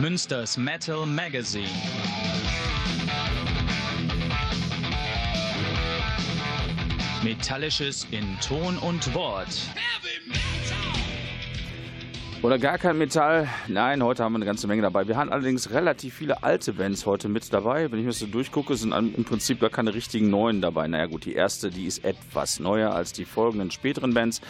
Münsters Metal Magazine. Metallisches in Ton und Wort. Oder gar kein Metall. Nein, heute haben wir eine ganze Menge dabei. Wir haben allerdings relativ viele alte Bands heute mit dabei. Wenn ich mir das so durchgucke, sind im Prinzip gar keine richtigen neuen dabei. Naja gut, die erste, die ist etwas neuer als die folgenden späteren Bands.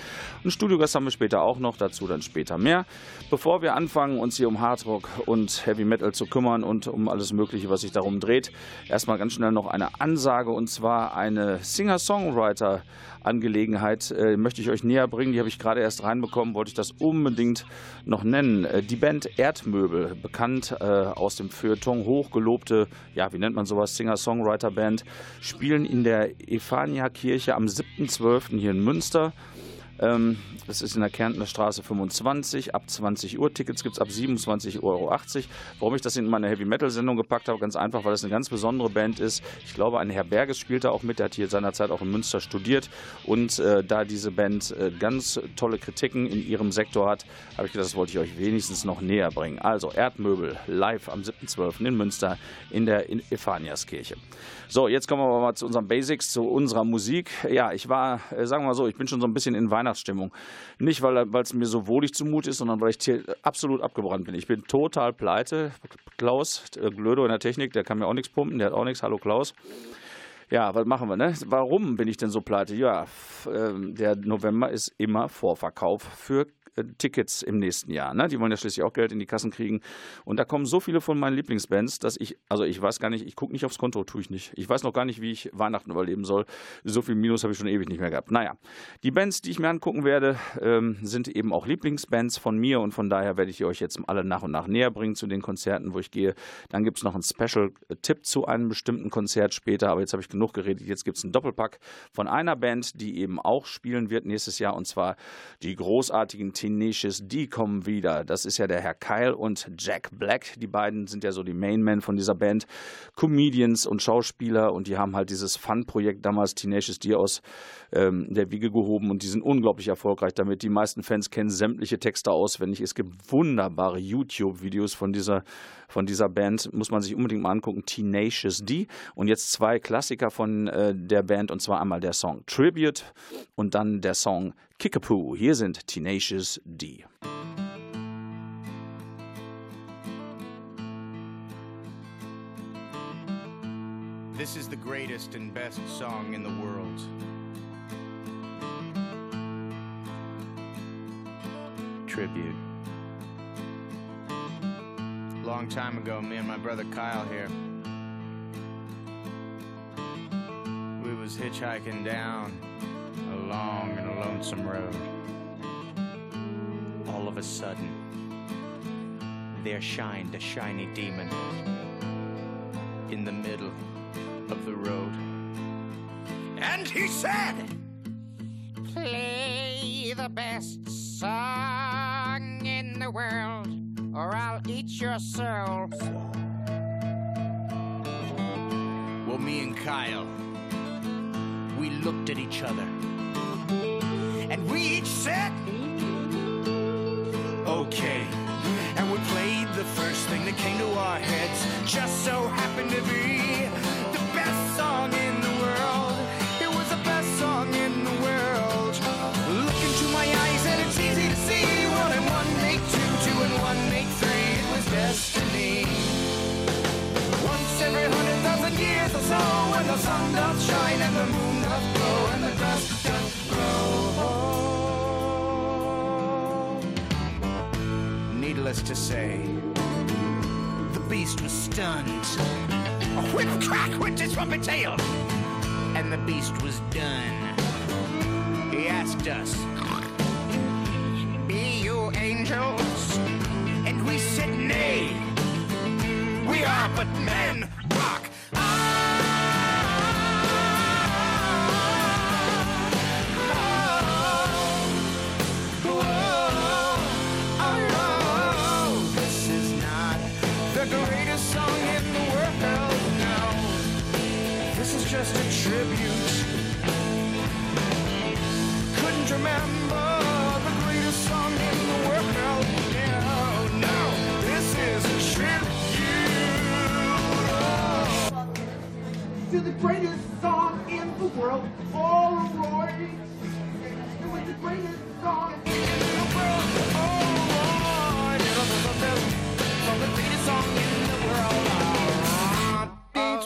Ein Studiogast haben wir später auch noch, dazu dann später mehr. Bevor wir anfangen, uns hier um Hardrock und Heavy Metal zu kümmern und um alles Mögliche, was sich darum dreht, erstmal ganz schnell noch eine Ansage und zwar eine Singer-Songwriter- Angelegenheit äh, möchte ich euch näher bringen. Die habe ich gerade erst reinbekommen, wollte ich das unbedingt noch nennen. Äh, die Band Erdmöbel, bekannt äh, aus dem Feuilleton, hochgelobte, ja, wie nennt man sowas, Singer-Songwriter-Band, spielen in der Ephania-Kirche am 7.12. hier in Münster. Ähm, das ist in der Kärntner Straße 25. Ab 20 Uhr. Tickets gibt es ab 27,80 Euro. Warum ich das in meine Heavy Metal Sendung gepackt habe, ganz einfach, weil es eine ganz besondere Band ist. Ich glaube, ein Herr Berges spielt da auch mit. Der hat hier seinerzeit auch in Münster studiert. Und äh, da diese Band äh, ganz tolle Kritiken in ihrem Sektor hat, habe ich gedacht, das wollte ich euch wenigstens noch näher bringen. Also Erdmöbel live am 7.12. in Münster in der Ephaniaskirche. So, jetzt kommen wir mal zu unseren Basics, zu unserer Musik. Ja, ich war, äh, sagen wir mal so, ich bin schon so ein bisschen in Weihnachtsstimmung. Nicht, weil es mir so wohlig zumute ist, sondern weil ich hier absolut abgebrannt bin. Ich bin total pleite. Klaus, Glödo in der Technik, der kann mir auch nichts pumpen, der hat auch nichts. Hallo Klaus. Ja, was machen wir, ne? Warum bin ich denn so pleite? Ja, ähm, der November ist immer Vorverkauf für äh, Tickets im nächsten Jahr. Ne? Die wollen ja schließlich auch Geld in die Kassen kriegen. Und da kommen so viele von meinen Lieblingsbands, dass ich, also ich weiß gar nicht, ich gucke nicht aufs Konto, tue ich nicht. Ich weiß noch gar nicht, wie ich Weihnachten überleben soll. So viel Minus habe ich schon ewig nicht mehr gehabt. Naja, die Bands, die ich mir angucken werde, ähm, sind eben auch Lieblingsbands von mir und von daher werde ich euch jetzt alle nach und nach näher bringen zu den Konzerten, wo ich gehe. Dann gibt es noch einen Special-Tipp zu einem bestimmten Konzert später, aber jetzt habe ich genug geredet. Jetzt gibt es einen Doppelpack von einer Band, die eben auch spielen wird nächstes Jahr und zwar die großartigen Team Tenacious D kommen wieder. Das ist ja der Herr Kyle und Jack Black. Die beiden sind ja so die Main Men von dieser Band. Comedians und Schauspieler und die haben halt dieses Fun-Projekt damals Tenacious D aus ähm, der Wiege gehoben und die sind unglaublich erfolgreich damit. Die meisten Fans kennen sämtliche Texte auswendig. Es gibt wunderbare YouTube-Videos von dieser, von dieser Band. Muss man sich unbedingt mal angucken. Tenacious D. Und jetzt zwei Klassiker von äh, der Band und zwar einmal der Song Tribute und dann der Song Kickapoo. Hier sind Tenacious D. This is the greatest and best song in the world. Tribute. Long time ago, me and my brother Kyle here. We was hitchhiking down a long and lonesome road. All of a sudden, there shined a shiny demon in the middle of the road. And he said, Play the best song in the world, or I'll eat your soul. Well, me and Kyle, we looked at each other and we each said, okay. And we played the first thing that came to our heads, just so happened to be needless to say, the beast was stunned. A whip crack went his rumpet tail, and the beast was done. He asked us, Be you angels? And we said, Nay, we are but men. greatest song in the world, Polaroid. It was the greatest song in the world, Polaroid. It the greatest song in the world, Polaroid.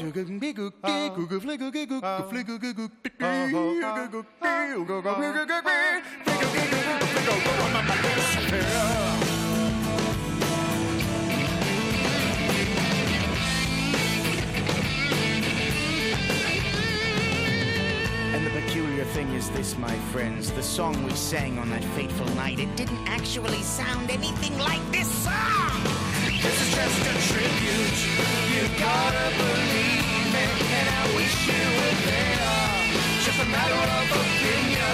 is this, my friends? The song we sang on that fateful night. It didn't actually sound anything like this song! This is just a tribute. You gotta believe it. And I wish you were there. Just a matter of opinion.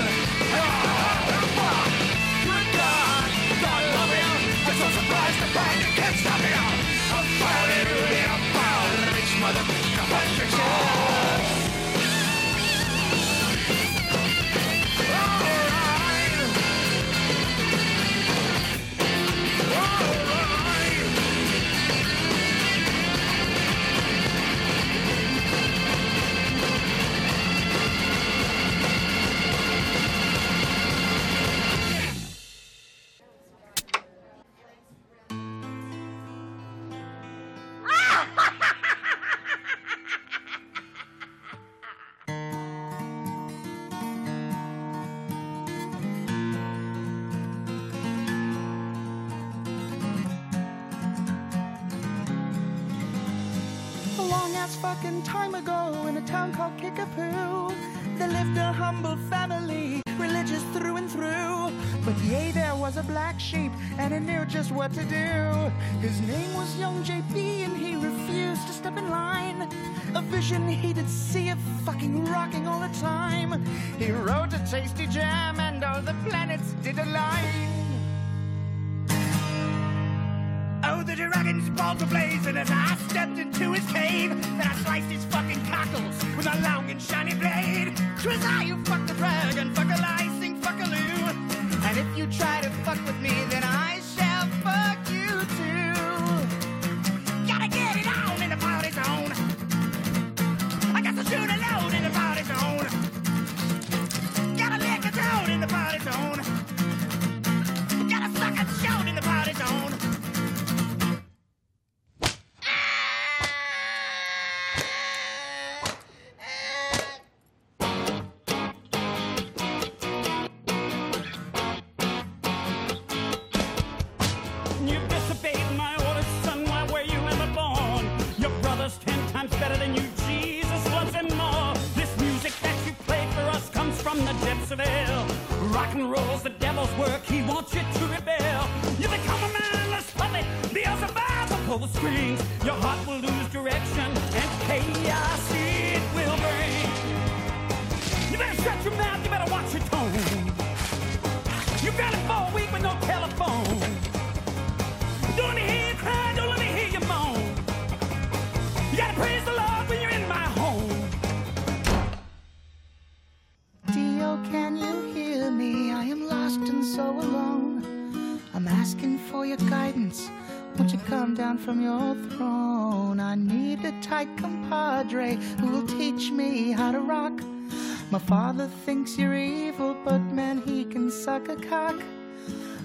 thinks you're evil, but man, he can suck a cock.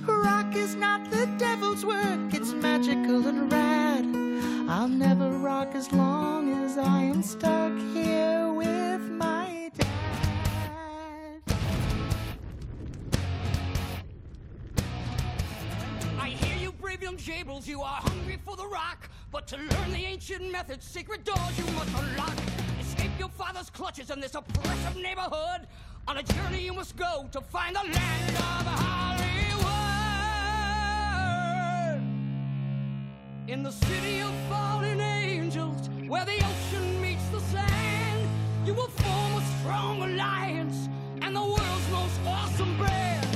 Rock is not the devil's work, it's magical and rad. I'll never rock as long as I am stuck here with my dad. I hear you, brave young jables, you are hungry for the rock. But to learn the ancient methods, secret doors you must unlock. Escape your father's clutches in this oppressive neighborhood. On a journey you must go to find the land of Hollywood. In the city of fallen angels, where the ocean meets the sand, you will form a strong alliance and the world's most awesome brand.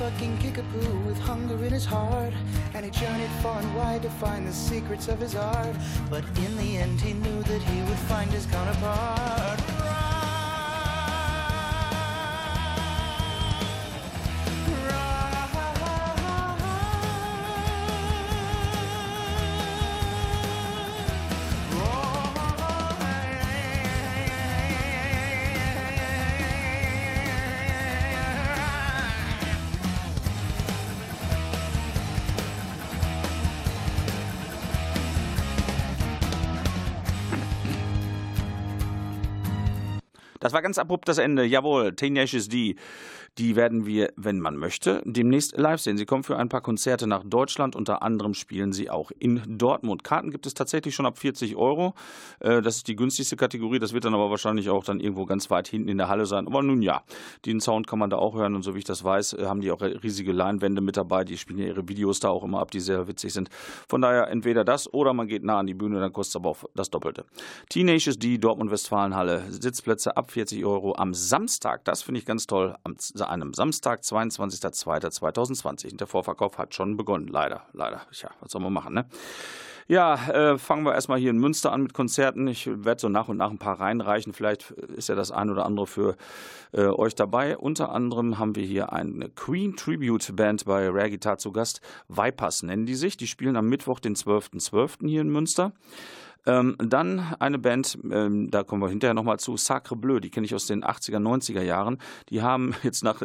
Fucking Kickapoo with hunger in his heart. And he journeyed far and wide to find the secrets of his art. But in the end, he knew that he would find his counterpart. Das war ganz abrupt das Ende. Jawohl, Tenacious D. Die werden wir, wenn man möchte, demnächst live sehen. Sie kommen für ein paar Konzerte nach Deutschland. Unter anderem spielen sie auch in Dortmund. Karten gibt es tatsächlich schon ab 40 Euro. Äh, Das ist die günstigste Kategorie. Das wird dann aber wahrscheinlich auch dann irgendwo ganz weit hinten in der Halle sein. Aber nun ja, den Sound kann man da auch hören. Und so wie ich das weiß, äh, haben die auch riesige Leinwände mit dabei. Die spielen ja ihre Videos da auch immer ab, die sehr witzig sind. Von daher entweder das oder man geht nah an die Bühne, dann kostet es aber auch das Doppelte. Teenagers D, Dortmund-Westfalenhalle. Sitzplätze ab 40 Euro am Samstag. Das finde ich ganz toll. Am, einem Samstag, 22.02.2020. Und der Vorverkauf hat schon begonnen. Leider, leider. Tja, was soll man machen, ne? Ja, äh, fangen wir erstmal hier in Münster an mit Konzerten. Ich werde so nach und nach ein paar reinreichen. Vielleicht ist ja das ein oder andere für äh, euch dabei. Unter anderem haben wir hier eine Queen Tribute Band bei Rare Guitar zu Gast. Vipers nennen die sich. Die spielen am Mittwoch, den 12.12. hier in Münster. Ähm, dann eine Band, ähm, da kommen wir hinterher nochmal zu, Sacre Bleu, die kenne ich aus den 80er, 90er Jahren. Die haben jetzt nach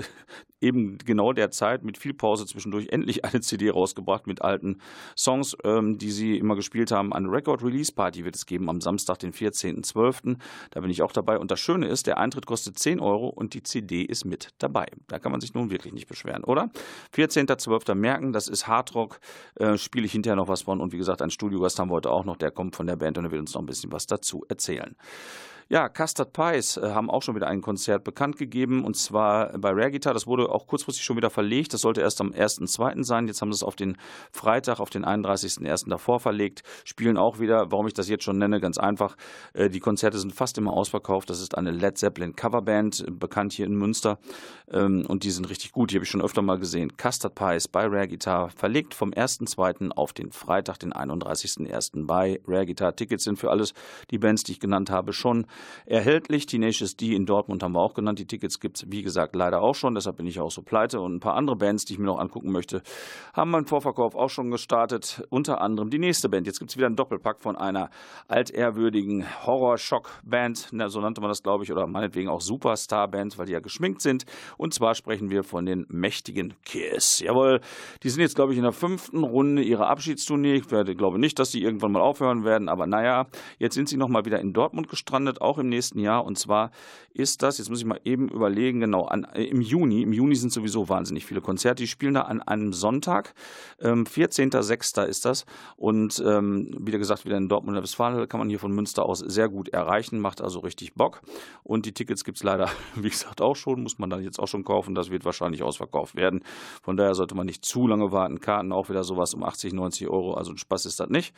eben genau der Zeit mit viel Pause zwischendurch endlich eine CD rausgebracht mit alten Songs, ähm, die sie immer gespielt haben. Eine Record-Release-Party wird es geben am Samstag, den 14.12. Da bin ich auch dabei. Und das Schöne ist, der Eintritt kostet 10 Euro und die CD ist mit dabei. Da kann man sich nun wirklich nicht beschweren, oder? 14.12. merken, das ist Hardrock, äh, spiele ich hinterher noch was von. Und wie gesagt, ein Studiogast haben wir heute auch noch, der kommt von der Band und er will uns noch ein bisschen was dazu erzählen. Ja, Custard Pies äh, haben auch schon wieder ein Konzert bekannt gegeben und zwar bei Rare Guitar. Das wurde auch kurzfristig schon wieder verlegt. Das sollte erst am 1.2. sein. Jetzt haben sie es auf den Freitag, auf den 31.1. davor verlegt. Spielen auch wieder, warum ich das jetzt schon nenne, ganz einfach. Äh, die Konzerte sind fast immer ausverkauft. Das ist eine Led Zeppelin Coverband, äh, bekannt hier in Münster. Ähm, und die sind richtig gut. Die habe ich schon öfter mal gesehen. Custard Pies bei Rare Guitar verlegt vom 1.2. auf den Freitag, den 31.1. bei Rare Guitar. Tickets sind für alles die Bands, die ich genannt habe, schon erhältlich. Tenacious D in Dortmund haben wir auch genannt. Die Tickets gibt es, wie gesagt, leider auch schon. Deshalb bin ich auch so pleite. Und ein paar andere Bands, die ich mir noch angucken möchte, haben meinen Vorverkauf auch schon gestartet. Unter anderem die nächste Band. Jetzt gibt es wieder einen Doppelpack von einer altehrwürdigen Horror-Shock-Band. So nannte man das, glaube ich. Oder meinetwegen auch Superstar-Band, weil die ja geschminkt sind. Und zwar sprechen wir von den mächtigen Kiss. Jawohl, die sind jetzt, glaube ich, in der fünften Runde ihrer Abschiedstournee. Ich werde, glaube nicht, dass sie irgendwann mal aufhören werden. Aber naja, jetzt sind sie nochmal wieder in Dortmund gestrandet, auch im nächsten Jahr. Und zwar ist das, jetzt muss ich mal eben überlegen, genau, an, äh, im Juni. Im Juni sind sowieso wahnsinnig viele Konzerte. Die spielen da an einem Sonntag. Ähm, 14.06. ist das. Und ähm, wie gesagt, wieder in Dortmund Westfalen kann man hier von Münster aus sehr gut erreichen. Macht also richtig Bock. Und die Tickets gibt es leider, wie gesagt, auch schon. Muss man dann jetzt auch schon kaufen. Das wird wahrscheinlich ausverkauft werden. Von daher sollte man nicht zu lange warten. Karten auch wieder sowas um 80, 90 Euro. Also ein Spaß ist das nicht.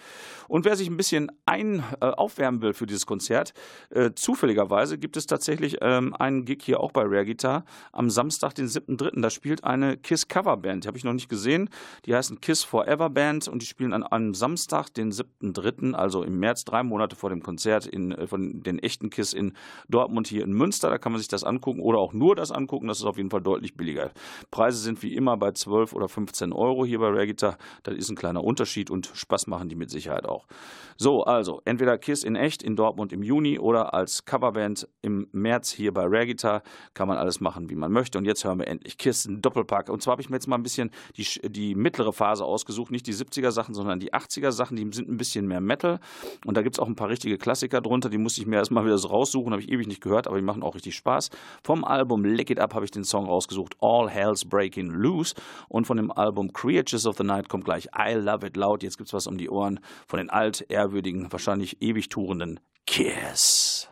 Und wer sich ein bisschen ein, äh, aufwärmen will für dieses Konzert, äh, zufälligerweise gibt es tatsächlich ähm, einen Gig hier auch bei Rare Guitar am Samstag, den 7.3. Da spielt eine Kiss Coverband. Die habe ich noch nicht gesehen. Die heißen Kiss Forever Band und die spielen an einem Samstag, den 7.3., also im März, drei Monate vor dem Konzert in, äh, von den echten Kiss in Dortmund hier in Münster. Da kann man sich das angucken oder auch nur das angucken. Das ist auf jeden Fall deutlich billiger. Preise sind wie immer bei 12 oder 15 Euro hier bei Rare Guitar. Das ist ein kleiner Unterschied und Spaß machen die mit Sicherheit auch. So, also entweder Kiss in echt in Dortmund im Juni oder als Coverband im März hier bei Rare Guitar. Kann man alles machen, wie man möchte. Und jetzt hören wir endlich Kisten Doppelpack. Und zwar habe ich mir jetzt mal ein bisschen die, die mittlere Phase ausgesucht. Nicht die 70er Sachen, sondern die 80er Sachen. Die sind ein bisschen mehr Metal. Und da gibt es auch ein paar richtige Klassiker drunter. Die musste ich mir erstmal wieder so raussuchen. Habe ich ewig nicht gehört, aber die machen auch richtig Spaß. Vom Album Lick It Up habe ich den Song rausgesucht. All Hell's Breaking Loose. Und von dem Album Creatures of the Night kommt gleich I Love It Loud. Jetzt gibt es was um die Ohren von den alt, ehrwürdigen, wahrscheinlich ewig tourenden Kiss.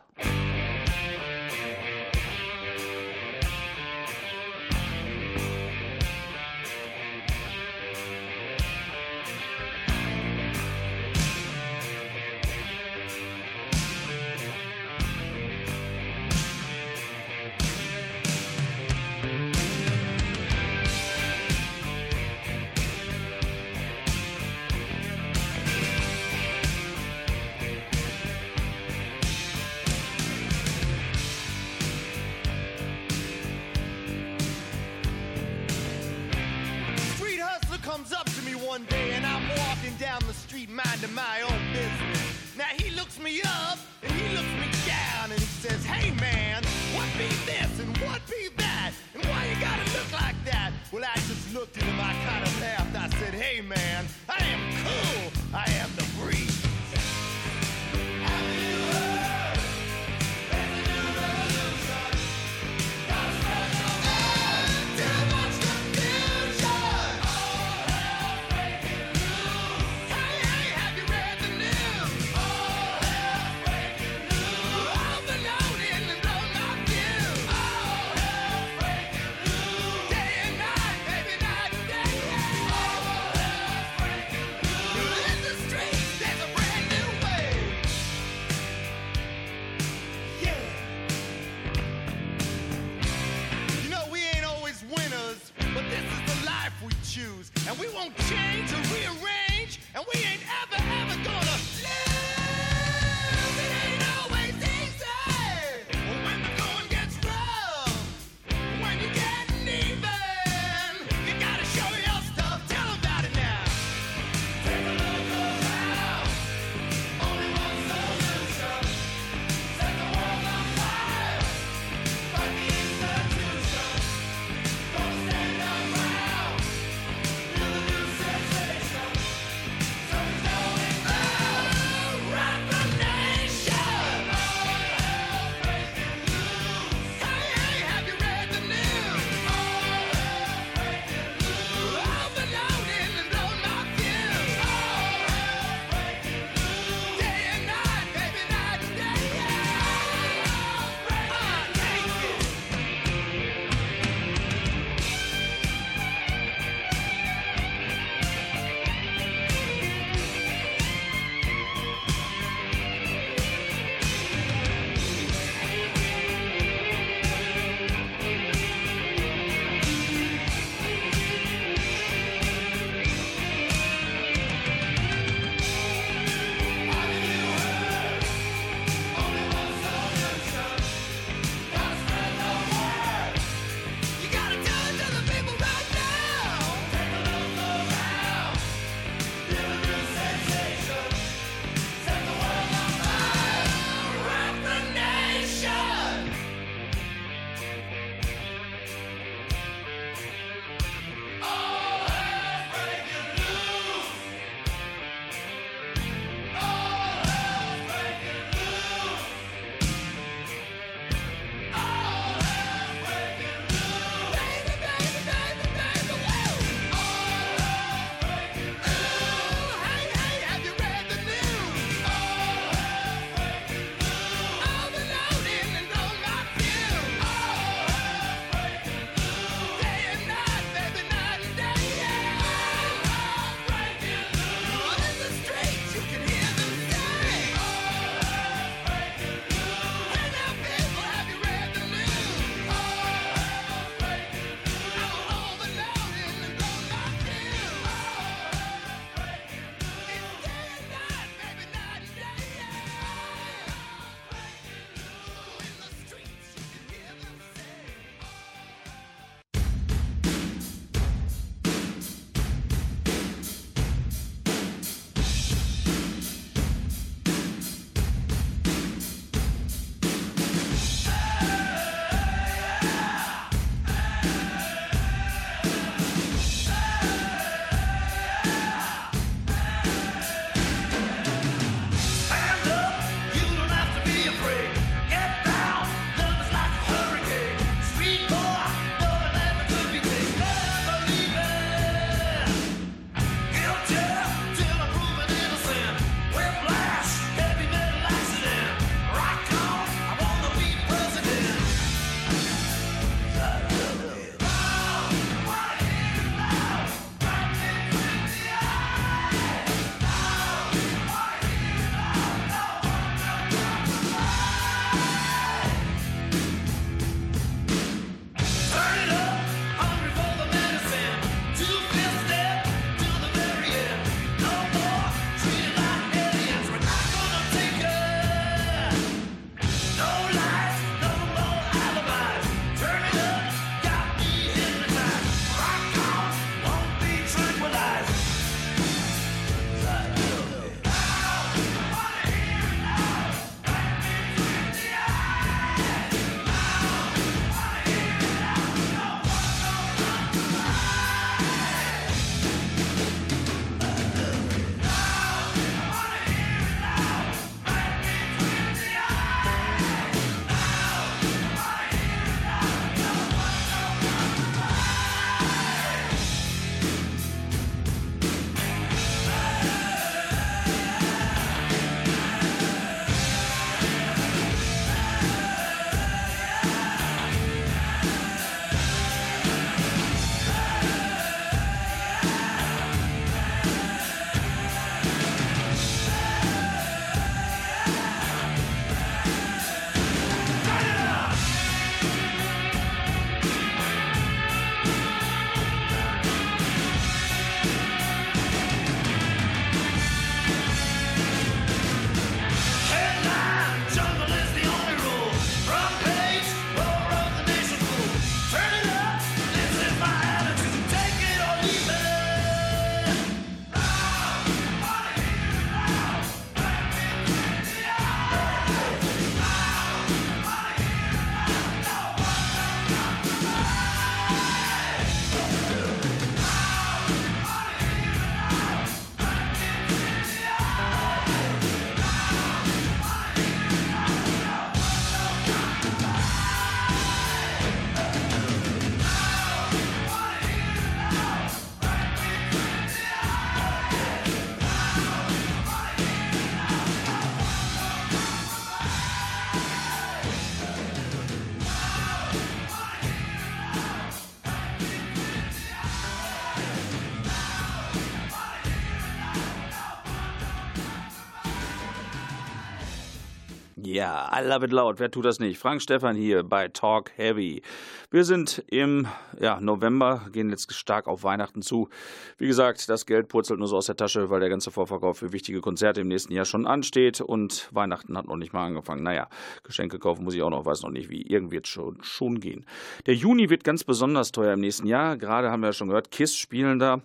I love it loud. Wer tut das nicht? Frank Stefan hier bei Talk Heavy. Wir sind im ja, November, gehen jetzt stark auf Weihnachten zu. Wie gesagt, das Geld purzelt nur so aus der Tasche, weil der ganze Vorverkauf für wichtige Konzerte im nächsten Jahr schon ansteht und Weihnachten hat noch nicht mal angefangen. Naja, Geschenke kaufen muss ich auch noch, weiß noch nicht wie. Irgendwie wird schon, schon gehen. Der Juni wird ganz besonders teuer im nächsten Jahr. Gerade haben wir ja schon gehört, KISS spielen da.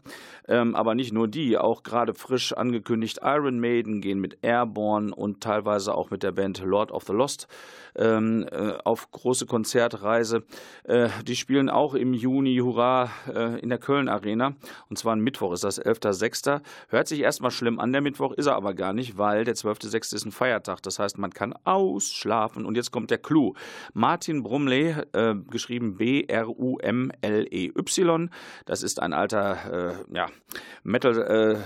Ähm, aber nicht nur die, auch gerade frisch angekündigt Iron Maiden gehen mit Airborne und teilweise auch mit der Band Lord of the Lost ähm, äh, auf große Konzertreise. Äh, die spielen auch im Juni, hurra, äh, in der Köln Arena. Und zwar am Mittwoch ist das 11.06. Hört sich erstmal schlimm an, der Mittwoch ist er aber gar nicht, weil der 12.06. ist ein Feiertag. Das heißt, man kann ausschlafen. Und jetzt kommt der Clou. Martin Brumley, äh, geschrieben B-R-U-M-L-E-Y. Das ist ein alter, äh, ja, Metal, äh,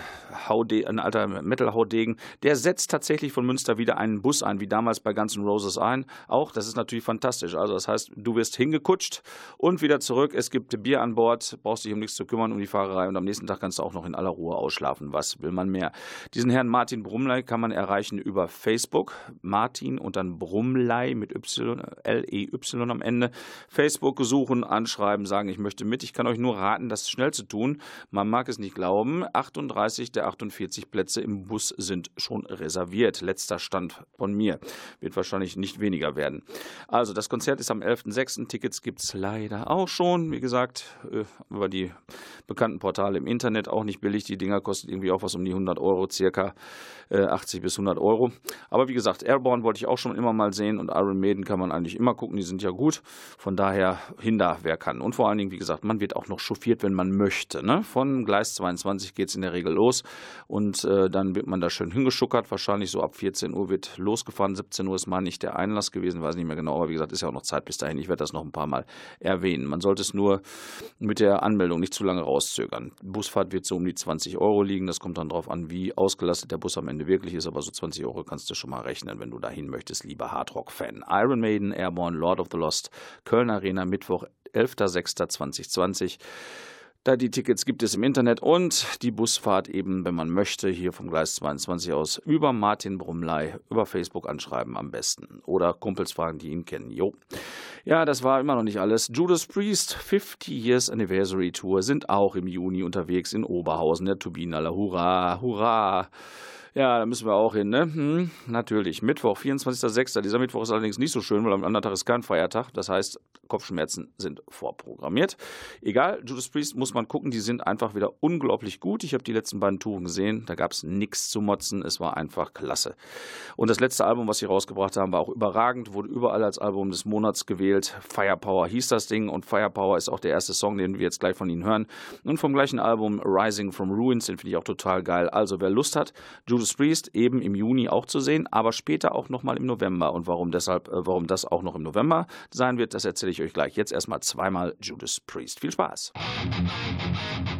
ein alter Metal-Haudegen. Der setzt tatsächlich von Münster wieder einen Bus ein, wie damals bei Guns N' Roses ein. Auch, das ist natürlich fantastisch. Also das heißt, du wirst hingekutscht und wieder zurück. Es gibt Bier an Bord, brauchst dich um nichts zu kümmern, um die Fahrerei und am nächsten Tag kannst du auch noch in aller Ruhe ausschlafen. Was will man mehr? Diesen Herrn Martin Brumley kann man erreichen über Facebook. Martin und dann Brumley mit Y, L-E-Y am Ende. Facebook suchen, anschreiben, sagen, ich möchte mit. Ich kann euch nur raten, das schnell zu tun. Man mag es nicht glauben. 38 der 48 Plätze im Bus sind schon reserviert. Letzter Stand von mir. Wird wahrscheinlich nicht weniger werden. Also, das Konzert ist am 11.06. Tickets gibt es leider auch schon. Wie gesagt, äh, über die bekannten Portale im Internet auch nicht billig. Die Dinger kosten irgendwie auch was um die 100 Euro, circa 80 äh, bis 100 Euro. Aber wie gesagt, Airborne wollte ich auch schon immer mal sehen und Iron Maiden kann man eigentlich immer gucken. Die sind ja gut. Von daher hinder, wer kann. Und vor allen Dingen, wie gesagt, man wird auch noch chauffiert, wenn man möchte. Ne? Von Gleis 22 geht es in der Regel los und äh, dann wird man da schön hingeschuckert. Wahrscheinlich so ab 14 Uhr wird losgefahren. 17 Uhr ist mal nicht der Einlass gewesen, weiß nicht mehr genau. Aber wie gesagt, ist ja auch noch Zeit bis dahin. Ich werde das noch ein paar Mal erwähnen. Man sollte es nur mit der Anmeldung nicht zu lange rauszögern. Busfahrt wird so um die 20 Euro liegen. Das kommt dann darauf an, wie ausgelastet der Bus am Ende wirklich ist. Aber so 20 Euro kannst du schon mal rechnen, wenn du dahin möchtest, lieber Hardrock-Fan. Iron Maiden, Airborne, Lord of the Lost, Köln Arena, Mittwoch, 11.06.2020. Da die Tickets gibt es im Internet und die Busfahrt eben, wenn man möchte, hier vom Gleis 22 aus über Martin Brumlei, über Facebook anschreiben am besten. Oder Kumpels fragen, die ihn kennen. Jo. Ja, das war immer noch nicht alles. Judas Priest 50 Years Anniversary Tour sind auch im Juni unterwegs in Oberhausen, der Turbinaler. Hurra, hurra. Ja, da müssen wir auch hin, ne? Hm, natürlich. Mittwoch, 24.06. Dieser Mittwoch ist allerdings nicht so schön, weil am anderen Tag ist kein Feiertag. Das heißt, Kopfschmerzen sind vorprogrammiert. Egal, Judas Priest muss man gucken, die sind einfach wieder unglaublich gut. Ich habe die letzten beiden Touren gesehen, da gab es nichts zu motzen. Es war einfach klasse. Und das letzte Album, was sie rausgebracht haben, war auch überragend, wurde überall als Album des Monats gewählt. Firepower hieß das Ding und Firepower ist auch der erste Song, den wir jetzt gleich von ihnen hören. Und vom gleichen Album Rising from Ruins, den finde ich auch total geil. Also wer Lust hat, Judas Judas Priest eben im Juni auch zu sehen, aber später auch nochmal im November. Und warum deshalb, äh, warum das auch noch im November sein wird, das erzähle ich euch gleich. Jetzt erstmal zweimal Judas Priest. Viel Spaß! so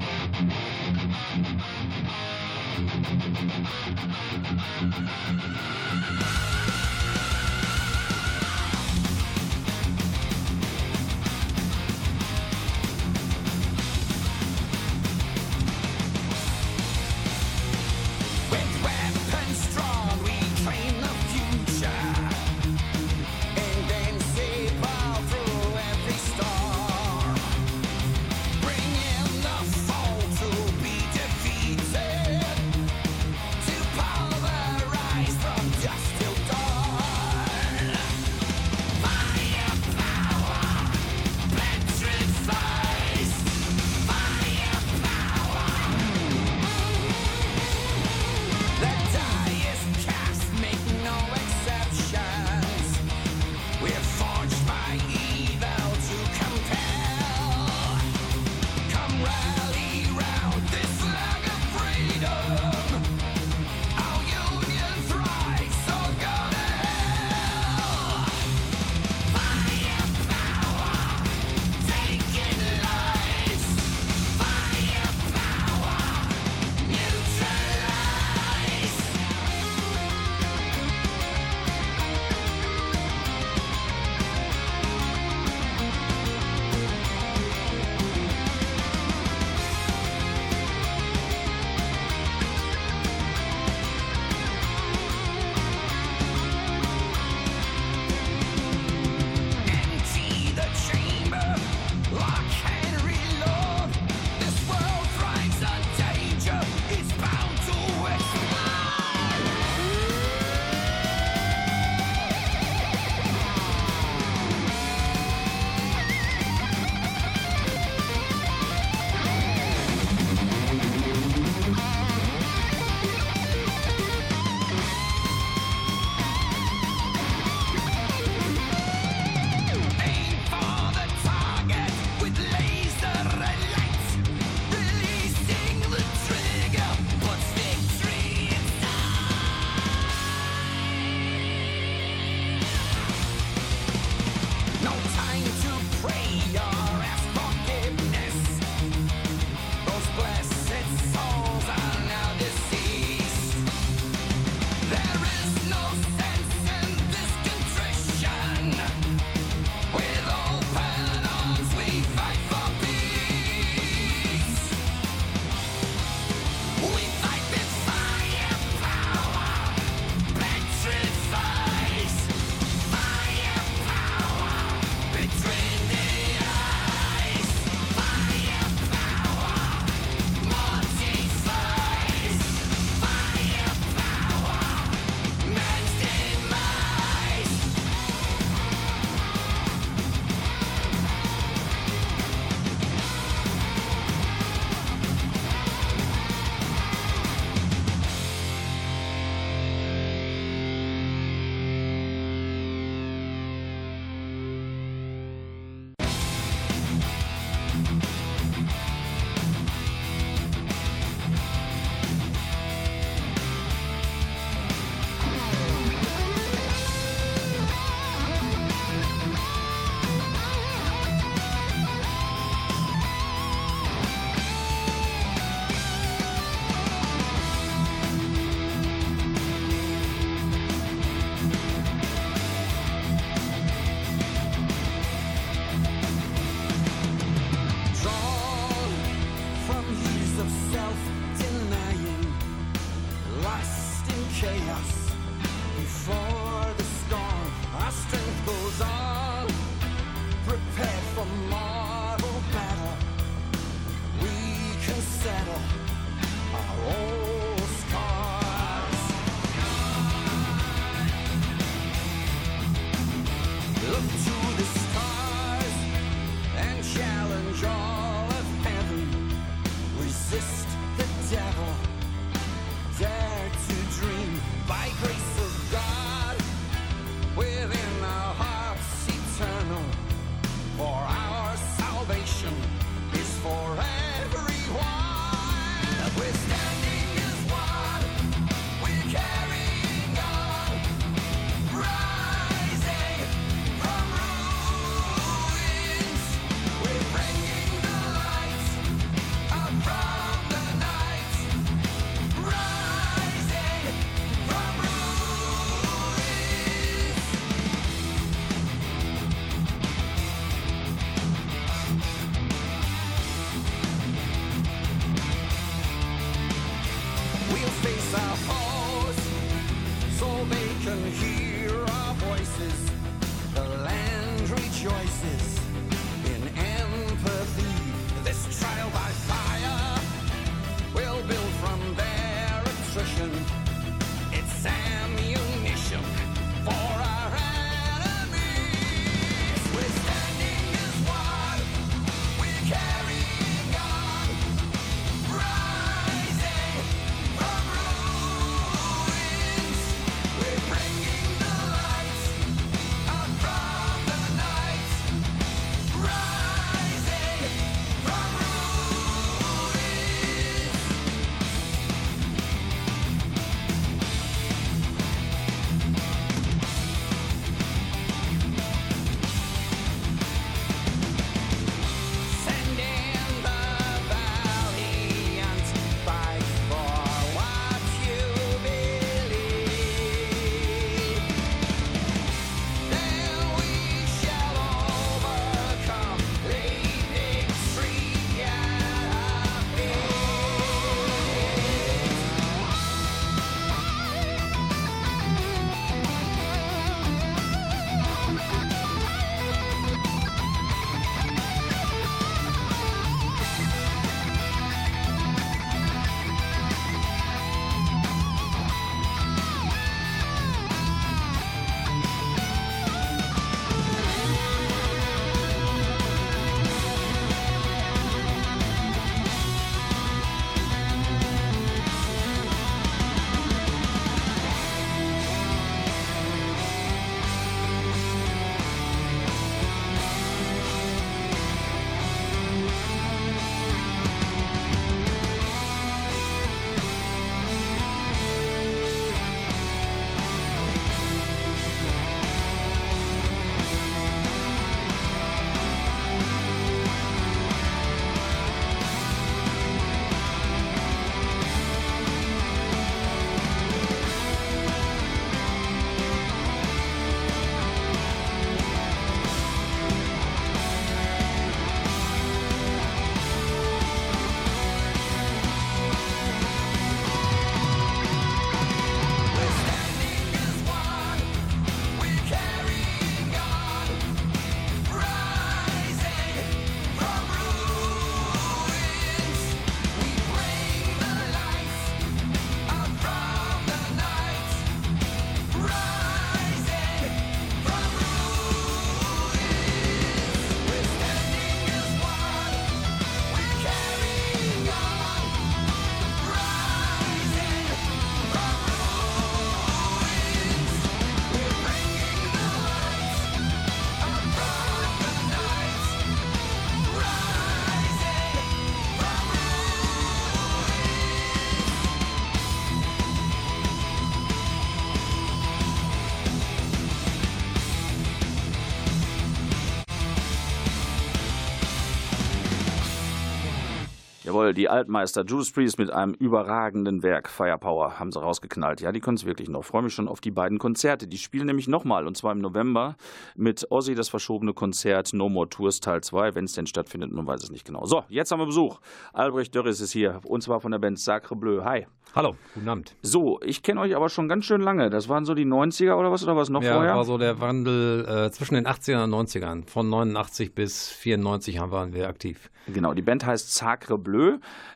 Jawohl, die Altmeister Judas Priest mit einem überragenden Werk, Firepower, haben sie rausgeknallt. Ja, die können es wirklich noch. Freue mich schon auf die beiden Konzerte. Die spielen nämlich nochmal und zwar im November mit Ozzy das verschobene Konzert No More Tours Teil 2, wenn es denn stattfindet, man weiß es nicht genau. So, jetzt haben wir Besuch. Albrecht Dörres ist hier und zwar von der Band Sacre Bleu. Hi. Hallo, guten Abend. So, ich kenne euch aber schon ganz schön lange. Das waren so die 90er oder was oder was noch ja, vorher? war so der Wandel äh, zwischen den 80ern und 90ern. Von 89 bis 94 waren wir aktiv. Genau, die Band heißt Sacre Bleu.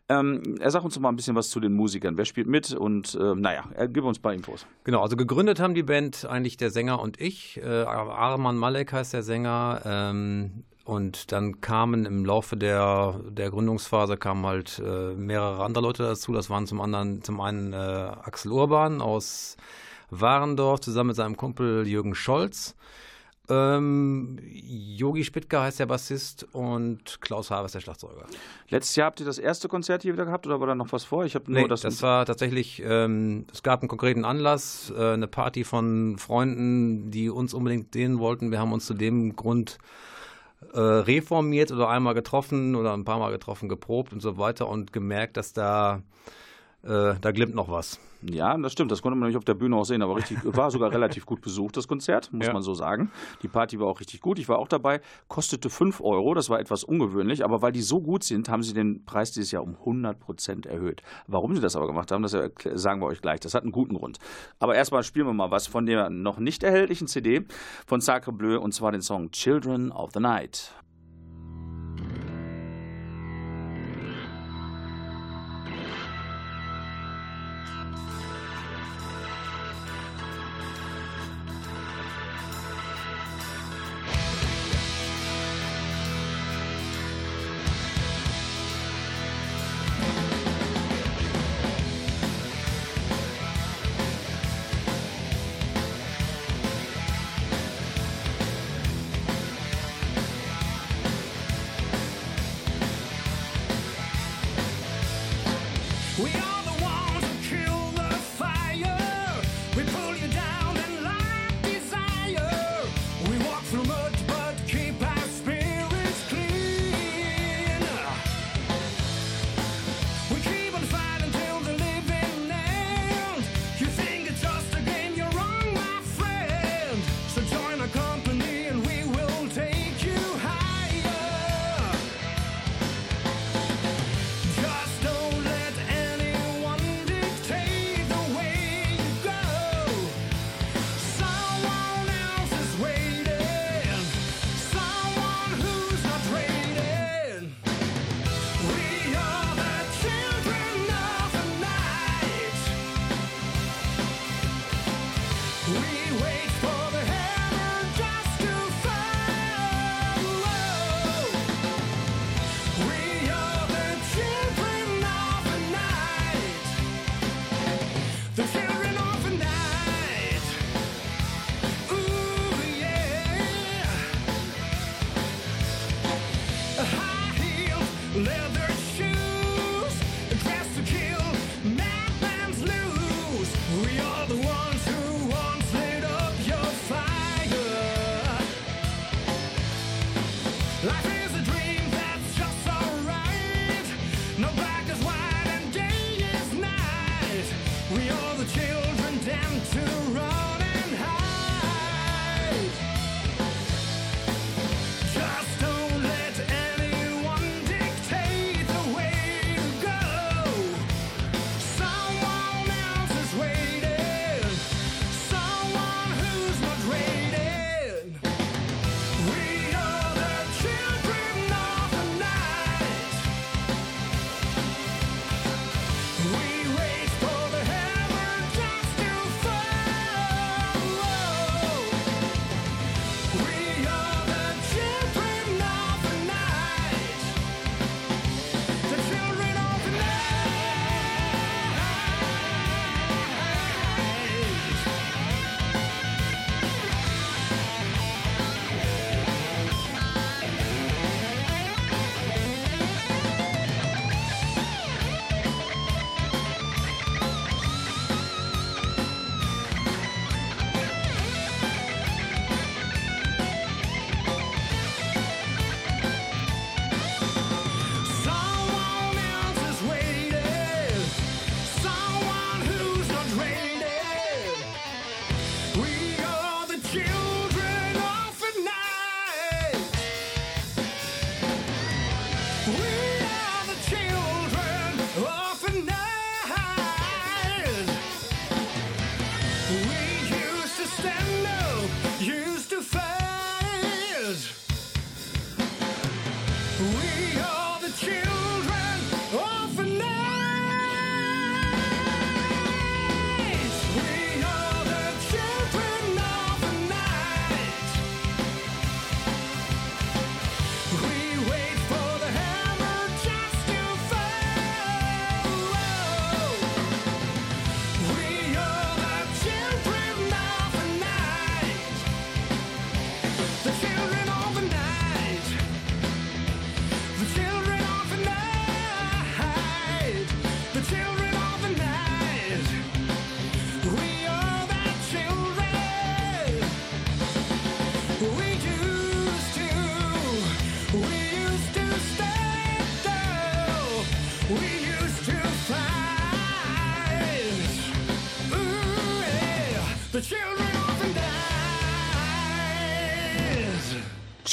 Ähm, er sagt uns doch mal ein bisschen was zu den Musikern. Wer spielt mit? Und äh, naja, er gib uns ein paar Infos. Genau, also gegründet haben die Band eigentlich der Sänger und ich. Äh, Arman Malek heißt der Sänger. Ähm, und dann kamen im Laufe der, der Gründungsphase kamen halt äh, mehrere andere Leute dazu. Das waren zum anderen zum einen äh, Axel Urban aus Warendorf zusammen mit seinem Kumpel Jürgen Scholz. Ähm, Yogi Spittker heißt der Bassist und Klaus Haber ist der Schlagzeuger. Letztes Jahr habt ihr das erste Konzert hier wieder gehabt oder war da noch was vor? Ich habe nur Nee, das. das, war tatsächlich, ähm, es gab einen konkreten Anlass, äh, eine Party von Freunden, die uns unbedingt sehen wollten. Wir haben uns zu dem Grund äh, reformiert oder einmal getroffen oder ein paar Mal getroffen, geprobt und so weiter und gemerkt, dass da äh, da glimmt noch was. Ja, das stimmt. Das konnte man nämlich auf der Bühne auch sehen, aber richtig, war sogar relativ gut besucht, das Konzert, muss Ja. man so sagen. Die Party war auch richtig gut. Ich war auch dabei, kostete 5 Euro, das war etwas ungewöhnlich, aber weil die so gut sind, haben sie den Preis dieses Jahr um 100 Prozent erhöht. Warum sie das aber gemacht haben, das sagen wir euch gleich. Das hat einen guten Grund. Aber erstmal spielen wir mal was von der noch nicht erhältlichen CD von Sacre Bleu und zwar den Song Children of the Night.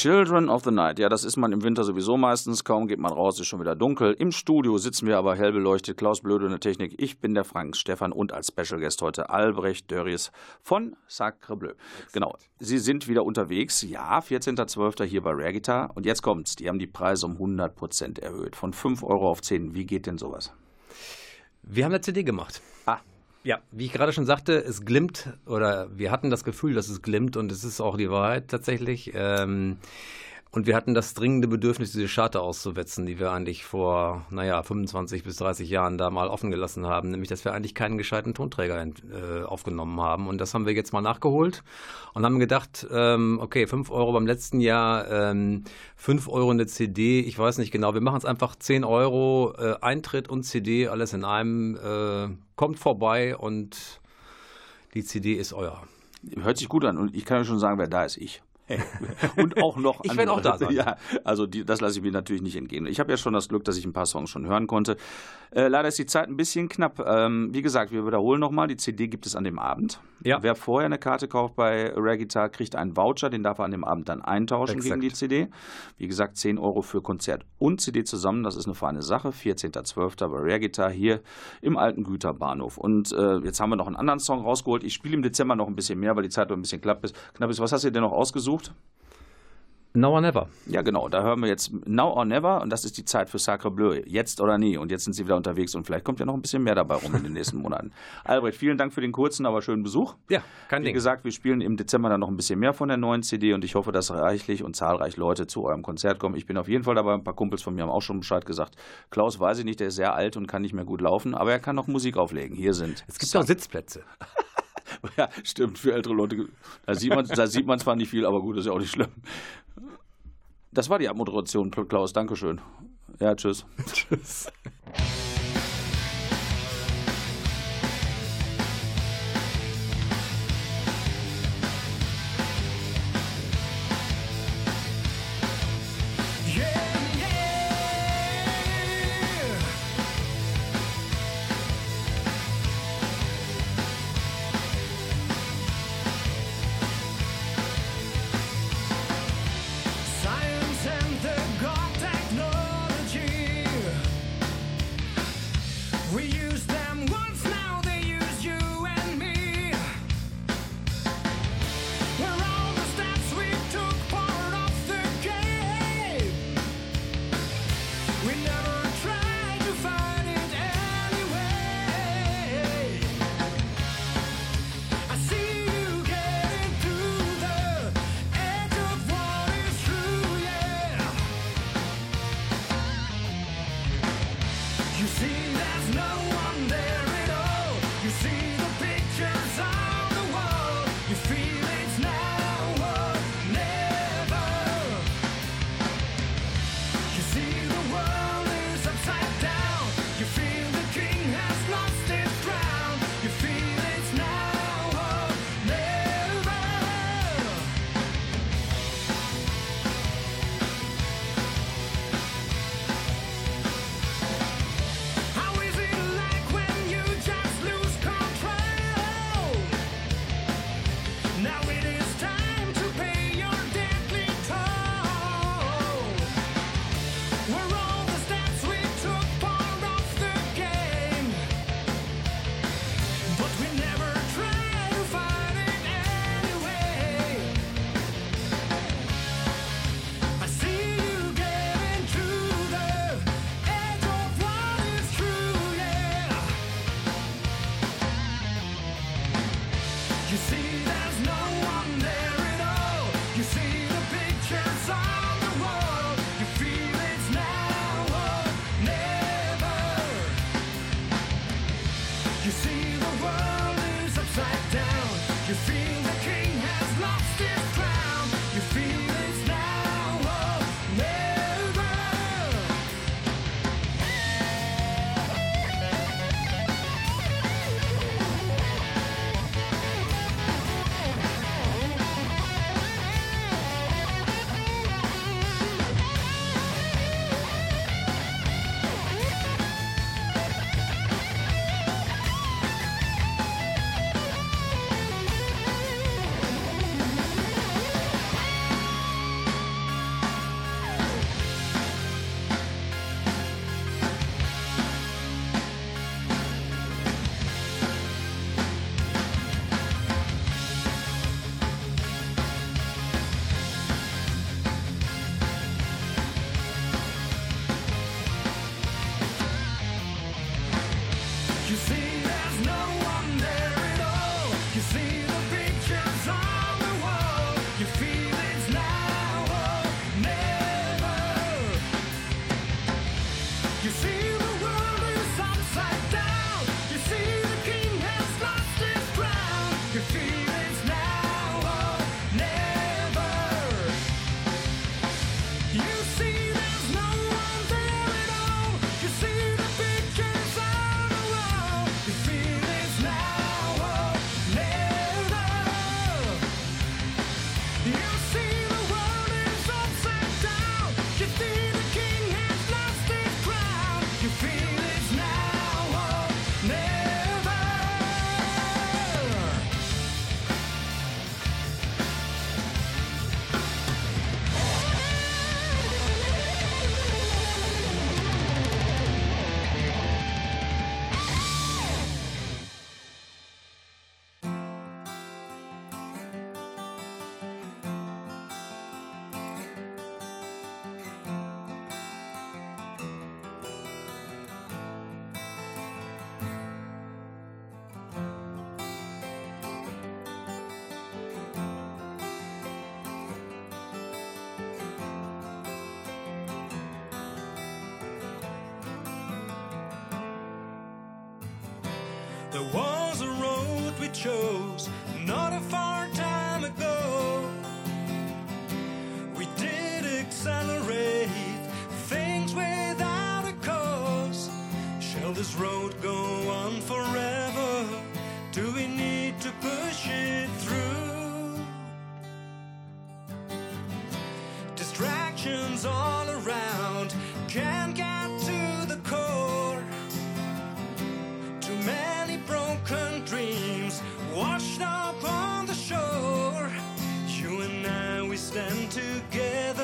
Children of the Night. Ja, das ist man im Winter sowieso meistens. Kaum geht man raus, ist schon wieder dunkel. Im Studio sitzen wir aber hell beleuchtet. Klaus Blöde in der Technik. Ich bin der Frank Stefan und als Special Guest heute Albrecht Dörries von Sacre Bleu. Genau. Sie sind wieder unterwegs. Ja, 14.12. hier bei Rare Guitar. Und jetzt kommt's. Die haben die Preise um 100% erhöht. Von 5 Euro auf 10. Wie geht denn sowas? Wir haben eine CD gemacht. Ah. Ja, wie ich gerade schon sagte, es glimmt oder wir hatten das Gefühl, dass es glimmt und es ist auch die Wahrheit tatsächlich. Ähm, und wir hatten das dringende Bedürfnis, diese Charter auszuwetzen, die wir eigentlich vor, naja, 25 bis 30 Jahren da mal offen gelassen haben, nämlich, dass wir eigentlich keinen gescheiten Tonträger äh, aufgenommen haben. Und das haben wir jetzt mal nachgeholt und haben gedacht, ähm, okay, 5 Euro beim letzten Jahr, ähm, 5 Euro eine CD, ich weiß nicht genau, wir machen es einfach 10 Euro, äh, Eintritt und CD, alles in einem, äh, kommt vorbei und die CD ist euer. Hört sich gut an und ich kann ja schon sagen, wer da ist, ich. und auch noch Ich werde auch da sein. Ja, also die, das lasse ich mir natürlich nicht entgehen. Ich habe ja schon das Glück, dass ich ein paar Songs schon hören konnte. Äh, leider ist die Zeit ein bisschen knapp. Ähm, wie gesagt, wir wiederholen nochmal. Die CD gibt es an dem Abend. Ja. Wer vorher eine Karte kauft bei Rare Guitar, kriegt einen Voucher. Den darf er an dem Abend dann eintauschen Exakt. gegen die CD. Wie gesagt, 10 Euro für Konzert und CD zusammen. Das ist eine feine Sache. 14.12. bei Rare Guitar hier im alten Güterbahnhof. Und äh, jetzt haben wir noch einen anderen Song rausgeholt. Ich spiele im Dezember noch ein bisschen mehr, weil die Zeit noch ein bisschen knapp ist. Knapp ist. Was hast du dir noch ausgesucht? Now or never. Ja, genau. Da hören wir jetzt Now or Never und das ist die Zeit für Sacre Bleu. Jetzt oder nie. Und jetzt sind sie wieder unterwegs und vielleicht kommt ja noch ein bisschen mehr dabei rum in den nächsten Monaten. Albrecht, vielen Dank für den kurzen, aber schönen Besuch. Ja, kein Wie Ding. gesagt, wir spielen im Dezember dann noch ein bisschen mehr von der neuen CD und ich hoffe, dass reichlich und zahlreich Leute zu eurem Konzert kommen. Ich bin auf jeden Fall dabei. Ein paar Kumpels von mir haben auch schon Bescheid gesagt. Klaus weiß ich nicht, der ist sehr alt und kann nicht mehr gut laufen, aber er kann noch Musik auflegen. Hier sind. Es gibt auch Sitzplätze. Ja, stimmt, für ältere Leute. Da sieht man, da sieht man zwar nicht viel, aber gut, ist ja auch nicht schlimm. Das war die Abmoderation, Klaus. Dankeschön. Ja, tschüss. Tschüss. There was a road we chose not a far time ago. We did accelerate things without a cause. Shall this road go on forever? Do we need to push it through? Distractions all around stand together.